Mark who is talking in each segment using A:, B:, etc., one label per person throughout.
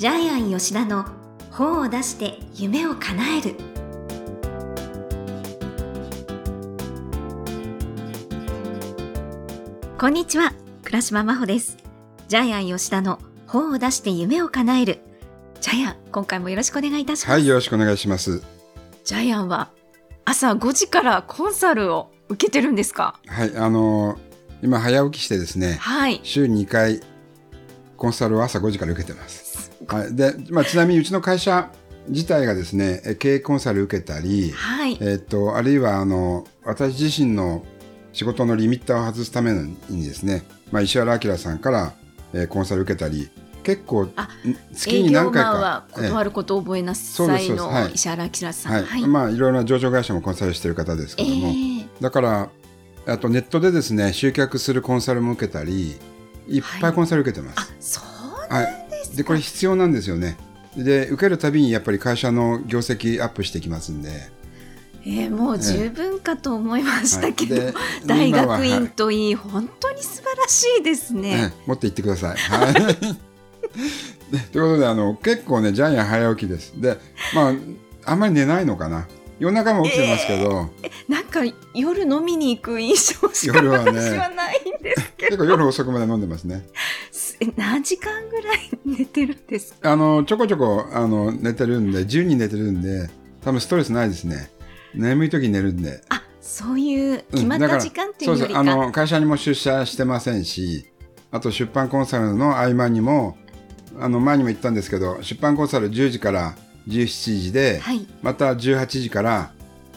A: ジャイアン吉田の本を出して夢を叶える。こんにちは倉島真帆です。ジャイアン吉田の本を出して夢を叶える。ジャイアン今回もよろしくお願いいたします。
B: はい、よろしくお願いします。
A: ジャイアンは朝5時からコンサルを受けてるんですか？
B: はい、あのー今早起きしてですね、
A: はい。
B: 週2回コンサルを朝5時から受けてます。はい、で、まあ、ちなみにうちの会社自体がですね、え経営コンサル受けたり、
A: はい。
B: えっと、あるいはあの、私自身の仕事のリミッターを外すためにですね、まあ、石原明さんから、えーコンサル受けたり、結構月に何回か
A: 断ることを覚えなさいの
B: はい。
A: 石原明さん。
B: はい、
A: はい。
B: まあいろいろな上場会社もコンサルしてる方ですけ
A: え
B: ども、
A: ー。
B: だからあとネットでですね集客するコンサルも受けたりいっぱいコンサル受けてます、
A: あ、そう
B: はい。
A: なんですか。
B: でこれ必要なんですよね。で受けるたびにやっぱり会社の業績アップしてきますんで。
A: えーもう十分かと思いましたけど、
B: はい。で
A: 大学院といい、本当に素晴らしいです
B: はい
A: ね。
B: え持って行ってください。はい。でということであの結構ねジャイアン早起きです。でまああんまり寝ないのかな。夜中も起きてますけど、
A: なんか夜飲みに行く印象しか
B: 夜はね。
A: 私はないんですけ
B: 結構夜遅くまで飲んでますね。
A: ど、え何時間ぐらい寝てるんですか？
B: あのちょこちょこあの寝てるんで10人寝てるんで多分ストレスないですね眠い時に寝るんで
A: あ、そういう
B: うん
A: 決まった時間ってい
B: そう
A: よりか。
B: あの会社にも出社してませんしあと出版コンサルの合間にもあの前にも言ったんですけど出版コンサル10時から17時で、
A: はい。
B: また18時から、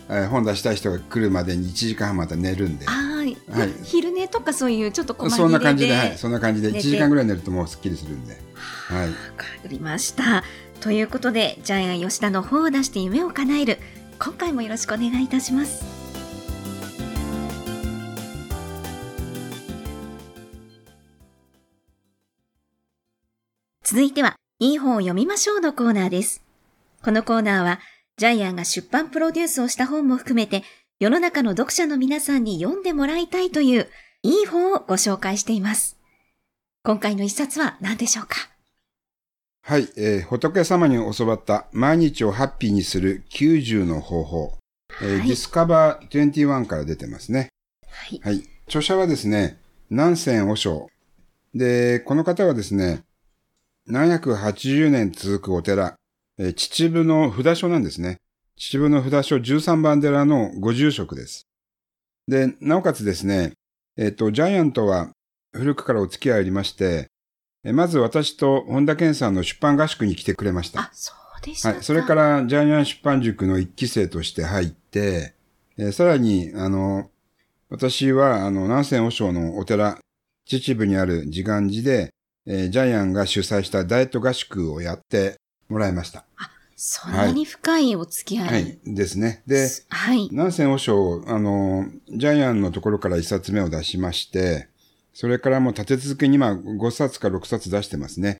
B: えー本出したい人が来るまでに1時間半また寝るんで
A: あー
B: はい
A: 昼寝とかそういうちょっと細切れで
B: そんな感じで、はい、そんな感じで1
A: 寝て
B: 時間ぐらい寝るともうすっきりするんで、はい、
A: わかりました。ということで、ジャイアン吉田の本を出して夢を叶える。今回もよろしくお願いいたします。続いては、いい本を読みましょうのコーナーです。このコーナーは、ジャイアンが出版プロデュースをした本も含めて、世の中の読者の皆さんに読んでもらいたいという、いい本をご紹介しています。今回の一冊は何でしょうか？
B: はいえー仏様に教わった毎日をハッピーにする90の方法、えー
A: はい
B: ディスカバー21から出てますね。
A: はい。
B: はい。著者はですね、南仙和尚。で、この方はですね、780年続くお寺、えー秩父の札所なんですね。秩父の札所13番寺のご住職です。で、なおかつですね、えっ、と、ジャイアントは古くからお付き合いありまして、えーまず私と本田健さんの出版合宿に来てくれました。
A: あ、そうでしたか。
B: はい。それから、ジャイアン出版塾の一期生として入って、えーさらに、あの、私は、あの、南仙和尚のお寺、秩父にある自願寺で、えージャイアンが主催したダイエット合宿をやってもらいました。
A: そんなに深いお付き合い。
B: はい。ですね。で、
A: はい。
B: 南仙和尚、あの、ジャイアンのところから一冊目を出しまして、それからもう立て続けに今5冊か6冊出してますね。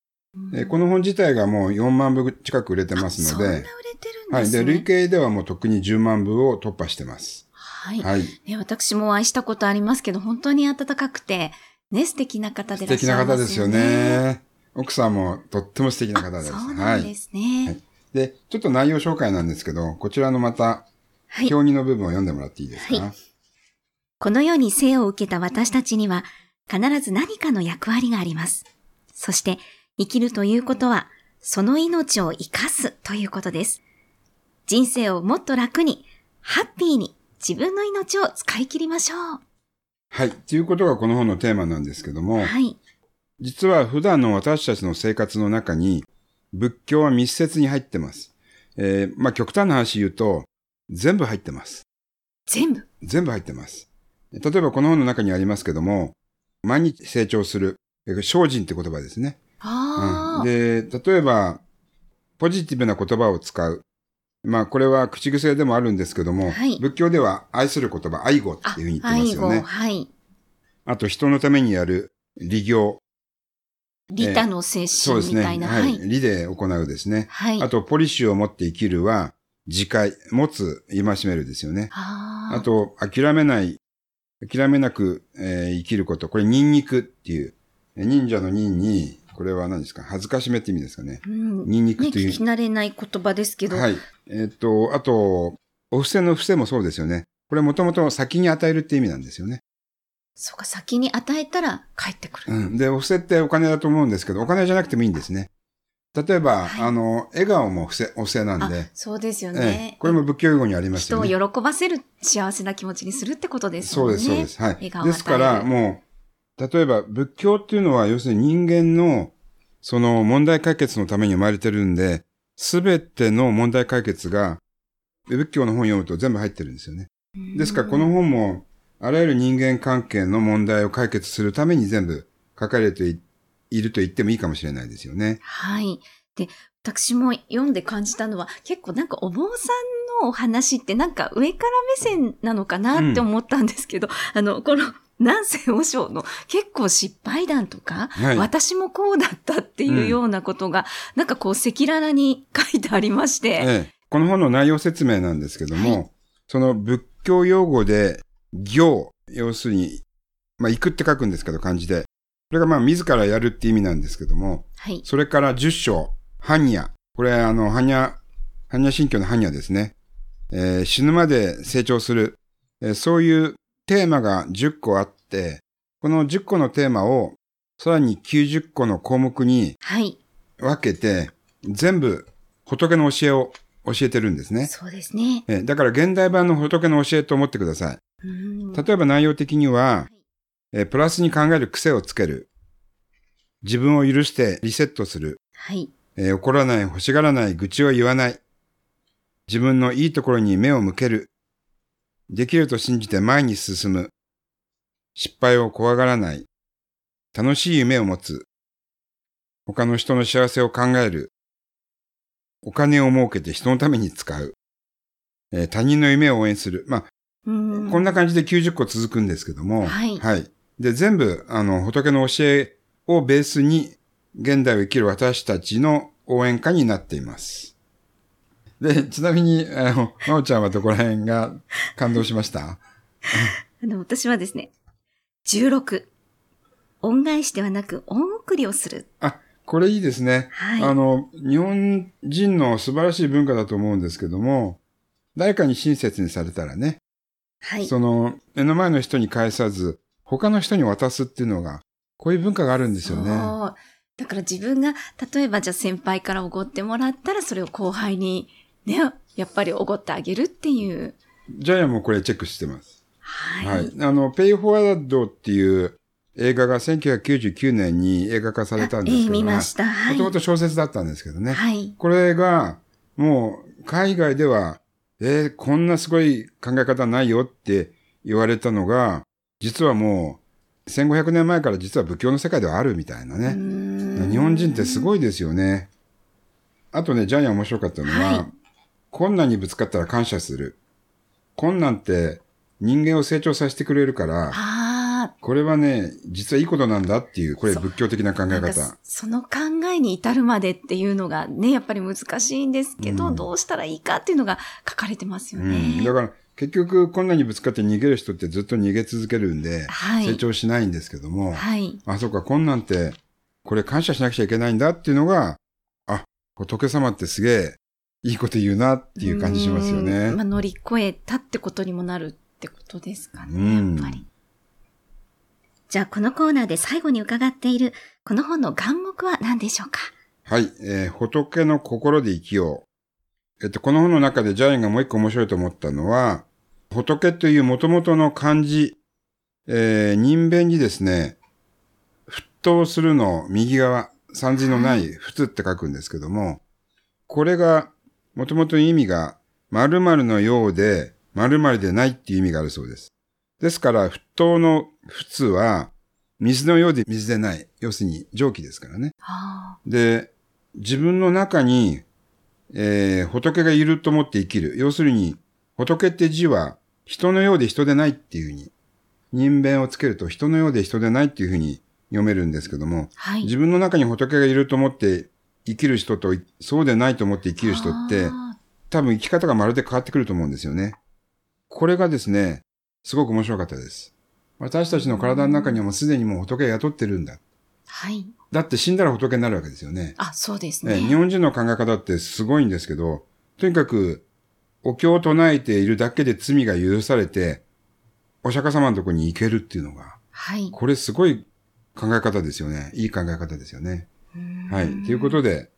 B: えーこの本自体がもう4万部近く売れてますの
A: そんな売れ
B: で、
A: てるん
B: はい。
A: ですね。
B: で、累計ではもう特に10万部を突破してます。
A: はい。
B: はい。
A: ね、私もお会いしたことありますけど、本当に温かくて、ね、素敵な方でいらっ
B: 素敵な
A: しゃいますよね。
B: 方ですよね。奥さんもとっても素敵な方です。
A: あそうなんですね。
B: はいで、ちょっと内容紹介なんですけど、こちらのまた、
A: はい。
B: 表2の部分を読んでもらっていいですか、
A: はいこの世に生を受けた私たちには、必ず何かの役割があります。そして、生きるということは、その命を生かすということです。人生をもっと楽に、ハッピーに、自分の命を使い切りましょう。
B: はい。ということがこの本のテーマなんですけども、
A: はい。
B: 実は普段の私たちの生活の中に、仏教は密接に入ってます。えーまあ極端な話言うと、全部入ってます。
A: 全部？
B: 全部入ってます。例えばこの本の中にありますけども、毎日成長する、えー精進って言葉ですね。
A: ああ、
B: うん、で、例えば、ポジティブな言葉を使う。まあ、これは口癖でもあるんですけども、
A: はい
B: 仏教では愛する言葉、愛語っていうふうに言ってますよね。
A: はい。
B: あと、人のためにやる利行。
A: 利他の精。神みたいな。
B: は。
A: はいい。
B: 利で行うですね。
A: はい。
B: あと、ポリシーを持って生きるは、自戒、持つ、戒めるですよね。
A: あー
B: あと、諦めない、諦めなく、えー生きること。これ、ニンニクっていう、忍者の忍に、これは何ですか？恥ずかしめって意味ですかね。
A: うん。
B: ニンニク
A: ね、
B: という。
A: 聞き慣れない言葉ですけど。
B: はい。えっ、と、あと、お布施の布施もそうですよね。これもともと先に与えるって意味なんですよね。
A: そうか、先に与えたら帰ってくる。
B: うん。で、お布施ってお金だと思うんですけど、お金じゃなくてもいいんですね。例えば、
A: はい
B: あの、笑顔も布施、お布施なん
A: あ
B: で、、
A: そうですよ
B: え
A: ね
B: え。これも仏教用語にあります
A: 人を
B: よね。
A: 喜ばせる幸せな気持ちにするってことですもんね。
B: そうです、そうです。はい。
A: 笑顔
B: ですから、もう、例えば仏教っていうのは、要するに人間の、その問題解決のために生まれてるんで、すべての問題解決が、仏教の本を読むと全部入ってるんですよね。
A: うん
B: ですから、この本も、あらゆる人間関係の問題を解決するために全部書かれていいると言ってもいいかもしれないですよね。
A: はい。で、私も読んで感じたのは、結構なんかお坊さんのお話ってなんか上から目線なのかなって思ったんですけど、あの、この 南西和尚の結構失敗談とか、
B: はい。
A: 私もこうだったっていうようなことが、なんかこう赤裸々に書いてありまして、
B: ええ、この本の内容説明なんですけども、その仏教用語で、行、要するに、まあ、行くって書くんですけど、漢字で。それがまあ、自らやるって意味なんですけども、
A: はい。
B: それから十章、般若。これ、あの、般若、般若心経の般若ですね。えー死ぬまで成長する。えーそういうテーマが10個あって、この10個のテーマを、さらに90個の項目に
A: はい。
B: 分けて、全部仏の教えを教えてるんですね。
A: そうですね。
B: えーだから現代版の仏の教えと思ってください。
A: うん
B: 例えば内容的には
A: はい、
B: えープラスに考える癖をつける。自分を許してリセットする。
A: はい。
B: えー怒らない、欲しがらない、愚痴を言わない。自分のいいところに目を向ける。できると信じて前に進む。失敗を怖がらない。楽しい夢を持つ。他の人の幸せを考える。お金を儲けて人のために使う。えー他人の夢を応援する。まあ、
A: うん
B: こんな感じで90個続くんですけども、
A: はい
B: で、全部、あの、仏の教えをベースに、現代を生きる私たちの応援歌になっています。で、ちなみに、あの、まおちゃんはどこら辺が感動しました？
A: あの、私はですね、16。恩返しではなく、恩送りをする。
B: あ、これいいですね。
A: はい。
B: あの、日本人の素晴らしい文化だと思うんですけども、誰かに親切にされたらね、
A: はい。
B: その、目の前の人に返さず、他の人に渡すっていうのが、こういう文化があるんですよね。
A: だから自分が、例えばじゃあ先輩からおごってもらったら、それを後輩にね、やっぱりおごってあげるっていう。
B: ジャイアンもこれチェックしてます。
A: はい。
B: はい。あの、ペイフォワードっていう映画が1999年に映画化されたんですけど、
A: ええ見ました。はい。
B: もともと小説だったんですけどね。
A: はい。
B: これが、もう、海外では、えーこんなすごい考え方ないよって言われたのが、実はもう、1500年前から実は仏教の世界ではあるみたいなね。日
A: 日
B: 本人ってす
A: い。
B: ごいですよね。あとね、ジャイアン面白かったのは、
A: はい
B: 困難にぶつかったら感謝する。困難って人間を成長させてくれるから、
A: あ
B: これはね、実はいいことなんだっていう、これ仏教的な考
A: あ。
B: え方。
A: その考えに至るまでっていうのがね、やっぱり難しいんですけど、
B: うん
A: どうしたらいいかっていうのが書かれてますよ
B: うん。
A: ね。
B: だから、結局困難にぶつかって逃げる人ってずっと逃げ続けるんで、
A: はい。
B: 成長しないんですけども、
A: はい。
B: あ、そうか、困難って、これ感謝しなくちゃいけないんだっていうのが、あ、仏様ってすげえいいこと言うなっていう感じしますよね。
A: うんまあ、乗り越えたってことにもなるってことですかね、
B: うん
A: やっぱり。じゃあ、このコーナーで最後に伺っている、この本の眼目は何でしょうか？
B: はい、えー仏の心で生きよう。えっと、この本の中でジャイアンがもう一個面白いと思ったのは、仏という元々の漢字、えー人弁にですね、沸騰するの右側、三字のない、仏って書くんですけども、これが、元々の意味が、〇〇のようで、〇〇でないっていう意味があるそうです。ですから、沸騰の仏は、水のようで水でない。要するに蒸気ですからね。
A: あ
B: で、自分の中に、えー仏がいると思って生きる。要するに、仏って字は、人のようで人でないっていうふうに、人弁をつけると人のようで人でないっていうふうに読めるんですけども、
A: はい。
B: 自分の中に仏がいると思って生きる人と、そうでないと思って生きる人って、
A: あ
B: 多分生き方がまるで変わってくると思うんですよね。これがですね、すごく面白かったです。私たちの体の中にはもうすでにもう仏が雇ってるんだ。
A: ーはい。
B: だって死んだら仏になるわけですよね。
A: あ、そうです
B: え
A: ね。
B: 日本人の考え方ってすごいんですけど、とにかく、お経を唱えているだけで罪が許されて、お釈迦様のところに行けるっていうのが、
A: はい。
B: これすごい考え方ですよね。いい考え方ですよね。はい。ということで、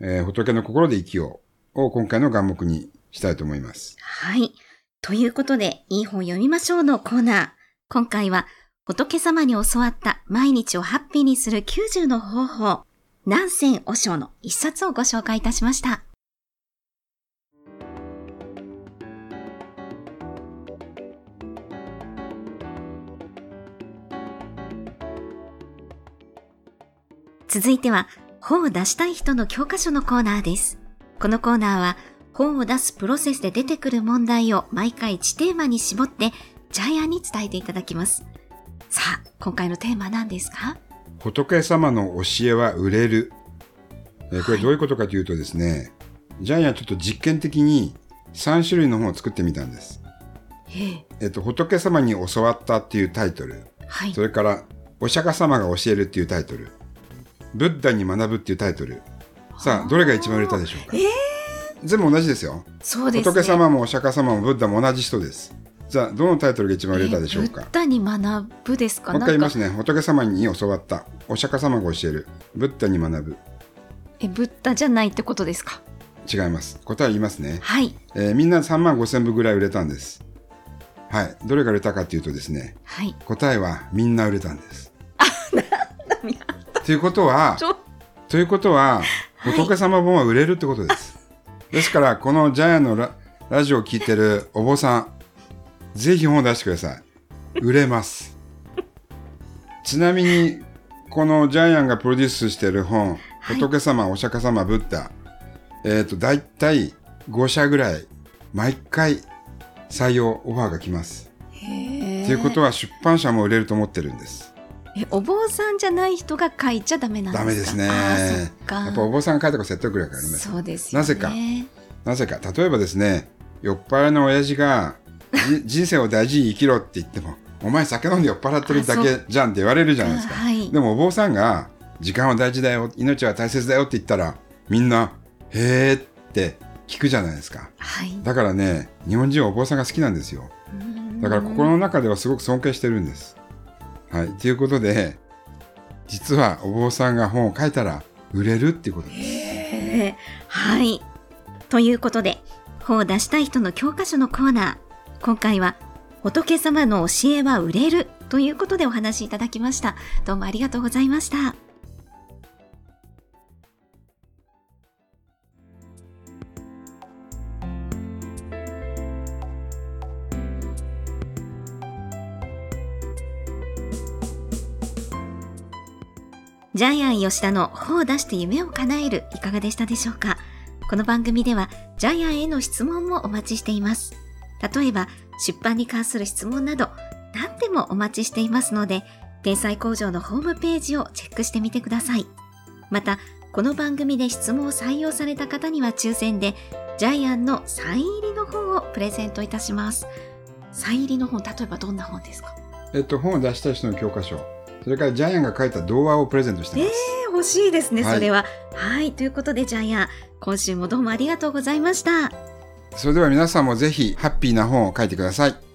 B: えー仏の心で生きようを今回の願目にしたいと思います。
A: はい。ということで、いい本読みましょうのコーナー。今回は、仏様に教わった毎日をハッピーにする90の方法、南仙和尚の一冊をご紹介いたしました。続いては、本を出したい人の教科書のコーナーです。このコーナーは、本を出すプロセスで出てくる問題を毎回1テーマに絞って、ジャイアンに伝えていただきます。さあ、今回のテーマは何ですか？
B: 仏様の教えは売れる。えーこれどういうことかというとですね、ジャイアンちょっと実験的に3種類の本を作ってみたんです。
A: ええ。
B: えっと、仏様に教わったっていうタイトル。
A: はい
B: そ。れから、お釈迦様が教えるっていうタイトル。ブッダに学ぶっていうタイトル。さあ、どれが一番売れたでしょうか、全部同じですよ。
A: そうですね。
B: 仏様もお釈迦様もブッダも同じ人です。じゃあ、どのタイトルが一番売れたでしょうか？
A: えーブッダに学ぶですか？
B: もう一回言いますね。仏様に教わった。お釈迦様が教える。ブッダに学ぶ。
A: え、ブッダじゃないってことですか？
B: 違います。答え言いますね。
A: はい。
B: えーみんな3万5千部ぐらい売れたんです。はい。どれが売れたかというとですね、
A: はい。
B: 答えはみんな売れたんです。ということはということは、
A: はい
B: 仏様本は売れるってことです。ですから、このジャイアンのララジオを聞いてるお坊さん、ぜひ本を出してください。売れます。ちなみに、このジャイアンがプロデュースしている本、
A: はい
B: 仏様、お釈迦様、ブッダ、えっ、と、だいたい5社ぐらい、毎回採用オファーが来ます。
A: へ
B: ということは、出版社も売れると思ってるんです。
A: え、お坊さんじゃない人が書いちゃダメなんですか？
B: ダメですね。やっぱお坊さんが書いた方が説得力があります。
A: そうですよね。
B: なぜかなぜか、例えばですね、酔っ払いの親父が、じ人生を大事に生きろって言っても、お前酒飲んで酔っ払ってるだけじゃんって言われるじゃないですか。
A: あはい
B: でもお坊さんが、時間は大事だよ、命は大切だよって言ったら、みんな、へーって聞くじゃないですか。
A: はい。
B: だからね、日本人はお坊さんが好きなんですよ。だから心の中ではすごく尊敬してるんです。はい。ということで、実はお坊さんが本を書いたら売れるっていうことです。
A: はい。ということで、本を出したい人の教科書のコーナー。今回は、仏様の教えは売れるということでお話しいただきました。どうもありがとうございました。ジャイアン吉田の本を出して夢を叶えるいかがでしたでしょうか？この番組ではジャイアンへの質問もお待ちしています。例えば出版に関する質問など何でもお待ちしていますので天才工場のホームページをチェックしてみてください。またこの番組で質問を採用された方には抽選でジャイアンのサイン入りの本をプレゼントいたします。サイン入りの本、例えばどんな本ですか？
B: えっと、本を出したい人の教科書、それからジャイアンが書いた童話をプレゼントしてます。
A: 欲しいですね、
B: はい
A: それは。はい、ということでジャイアン、今週もどうもありがとうございました。
B: それでは皆さんもぜひハッピーな本を書いてください。